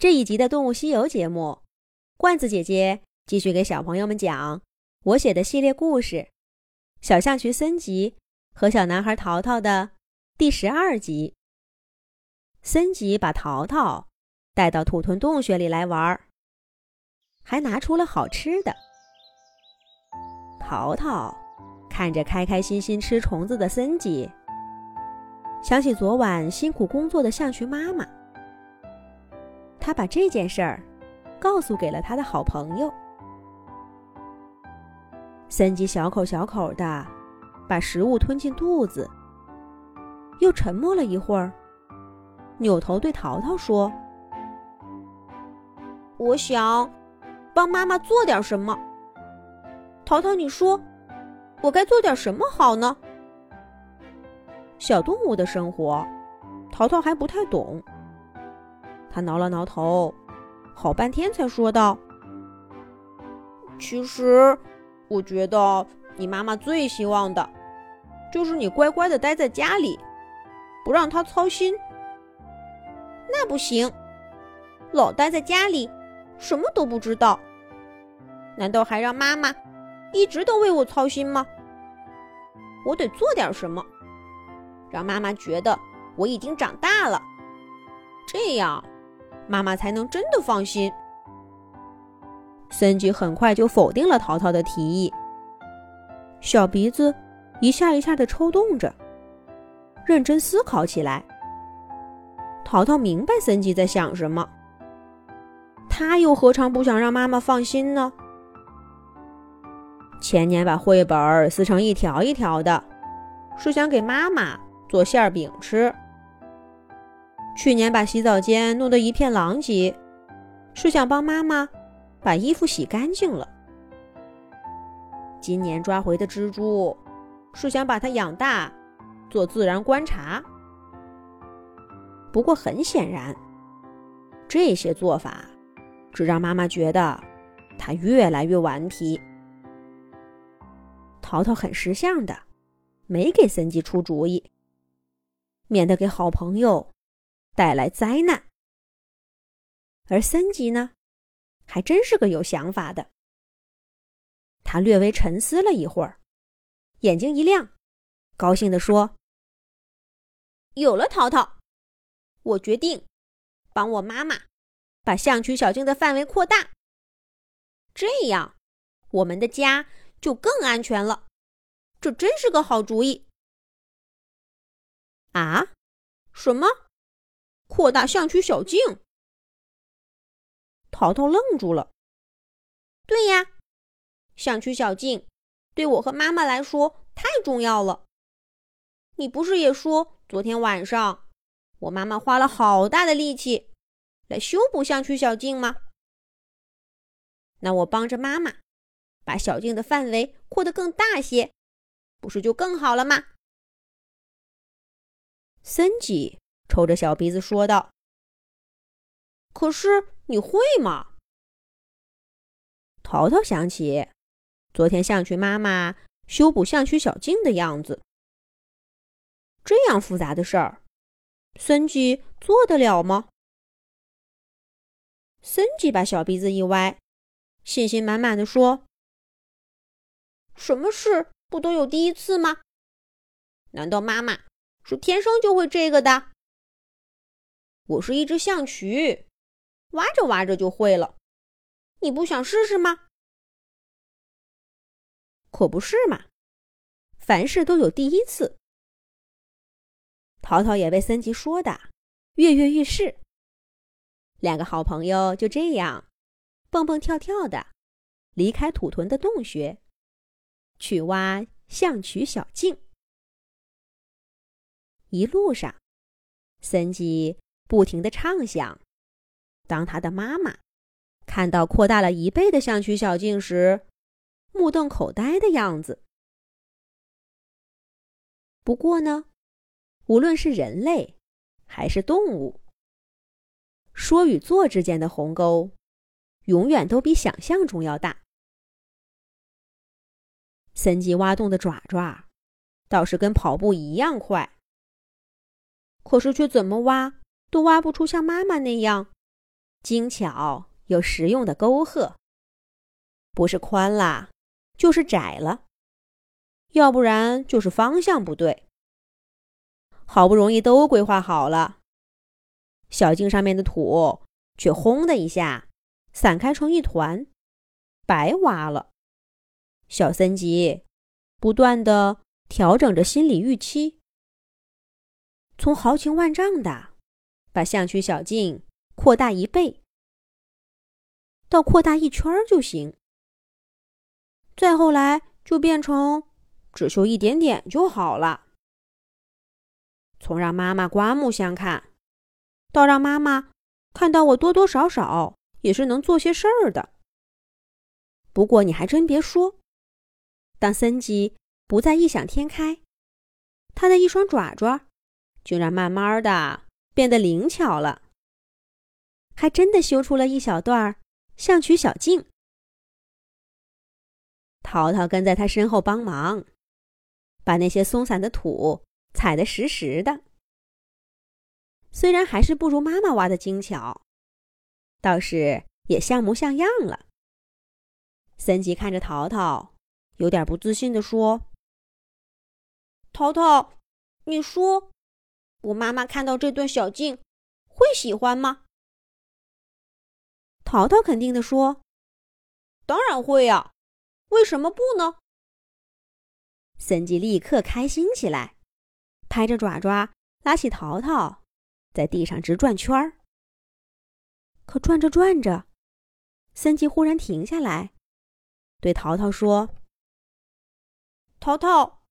这一集的《动物西游》节目，罐子姐姐继续给小朋友们讲我写的系列故事《小象群森吉和小男孩淘淘》的第十二集。森吉把淘淘带到土屯洞穴里来玩，还拿出了好吃的。淘淘看着开开心心吃虫子的森吉，想起昨晚辛苦工作的象群妈妈。他把这件事儿告诉给了他的好朋友森吉，小口小口的把食物吞进肚子，又沉默了一会儿，扭头对淘淘说：“我想帮妈妈做点什么。淘淘，你说我该做点什么好呢？”小动物的生活，淘淘还不太懂。他挠了挠头，好半天才说道：“其实，我觉得你妈妈最希望的，就是你乖乖的待在家里，不让她操心。那不行，老待在家里，什么都不知道，难道还让妈妈一直都为我操心吗？我得做点什么，让妈妈觉得我已经长大了，这样。”妈妈才能真的放心。森吉很快就否定了淘淘的提议，小鼻子一下一下的抽动着，认真思考起来。淘淘明白森吉在想什么，他又何尝不想让妈妈放心呢？前年把绘本撕成一条一条的，是想给妈妈做馅饼吃。去年把洗澡间弄得一片狼藉，是想帮妈妈把衣服洗干净了。今年抓回的蜘蛛，是想把它养大，做自然观察。不过很显然，这些做法只让妈妈觉得他越来越顽皮。淘淘很识相的，没给森吉出主意，免得给好朋友。带来灾难，而森吉呢，还真是个有想法的。他略微沉思了一会儿，眼睛一亮，高兴地说：“有了，淘淘，我决定帮我妈妈把象群小径的范围扩大，这样我们的家就更安全了。这真是个好主意。”啊？什么？扩大象区小径，淘淘愣住了。对呀，象区小径对我和妈妈来说太重要了。你不是也说昨天晚上我妈妈花了好大的力气来修补象区小径吗？那我帮着妈妈把小径的范围扩得更大些，不是就更好了吗？森吉。抽着小鼻子说道：“可是你会吗？”淘淘想起昨天象群妈妈修补象群小径的样子，这样复杂的事儿，森吉做得了吗？森吉把小鼻子一歪，信心满满的说：“什么事不都有第一次吗？难道妈妈是天生就会这个的？”我是一只象渠，挖着挖着就会了。你不想试试吗？可不是嘛，凡事都有第一次。淘淘也被森吉说的跃跃欲试。两个好朋友就这样蹦蹦跳跳的离开土屯的洞穴，去挖象渠小径。一路上，森吉。不停的畅想，当他的妈妈看到扩大了一倍的象曲小径时，目瞪口呆的样子。不过呢，无论是人类还是动物，说与做之间的鸿沟，永远都比想象中要大。森吉挖洞的爪爪，倒是跟跑步一样快，可是却怎么挖？都挖不出像妈妈那样精巧又实用的沟壑，不是宽了，就是窄了，要不然就是方向不对。好不容易都规划好了，小径上面的土却轰的一下散开成一团，白挖了。小森吉不断的调整着心理预期，从豪情万丈的把象曲小径扩大一倍，到扩大一圈就行。再后来就变成只修一点点就好了。从让妈妈刮目相看，到让妈妈看到我多多少少也是能做些事儿的。不过你还真别说。当森吉不再异想天开，他的一双爪爪竟然慢慢的变得灵巧了，还真的修出了一小段象曲小径。淘淘跟在他身后帮忙，把那些松散的土踩得实实的。虽然还是不如妈妈挖的精巧，倒是也像模像样了。森吉看着淘淘。有点不自信的说：“淘淘，你说，我妈妈看到这段小径会喜欢吗？”淘淘肯定地说：“当然会呀，为什么不呢？”森吉立刻开心起来，拍着爪爪拉起淘淘，在地上直转圈儿。可转着转着，森吉忽然停下来，对淘淘说。淘淘，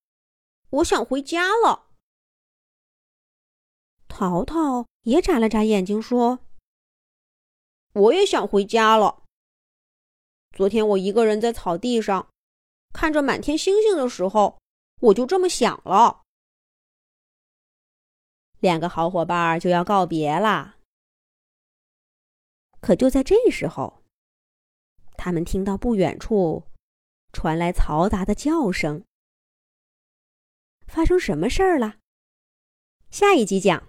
我想回家了。淘淘也眨了眨眼睛，说：“我也想回家了。昨天我一个人在草地上，看着满天星星的时候，我就这么想了。”两个好伙伴就要告别了。可就在这时候，他们听到不远处传来嘈杂的叫声。发生什么事儿了？下一集讲。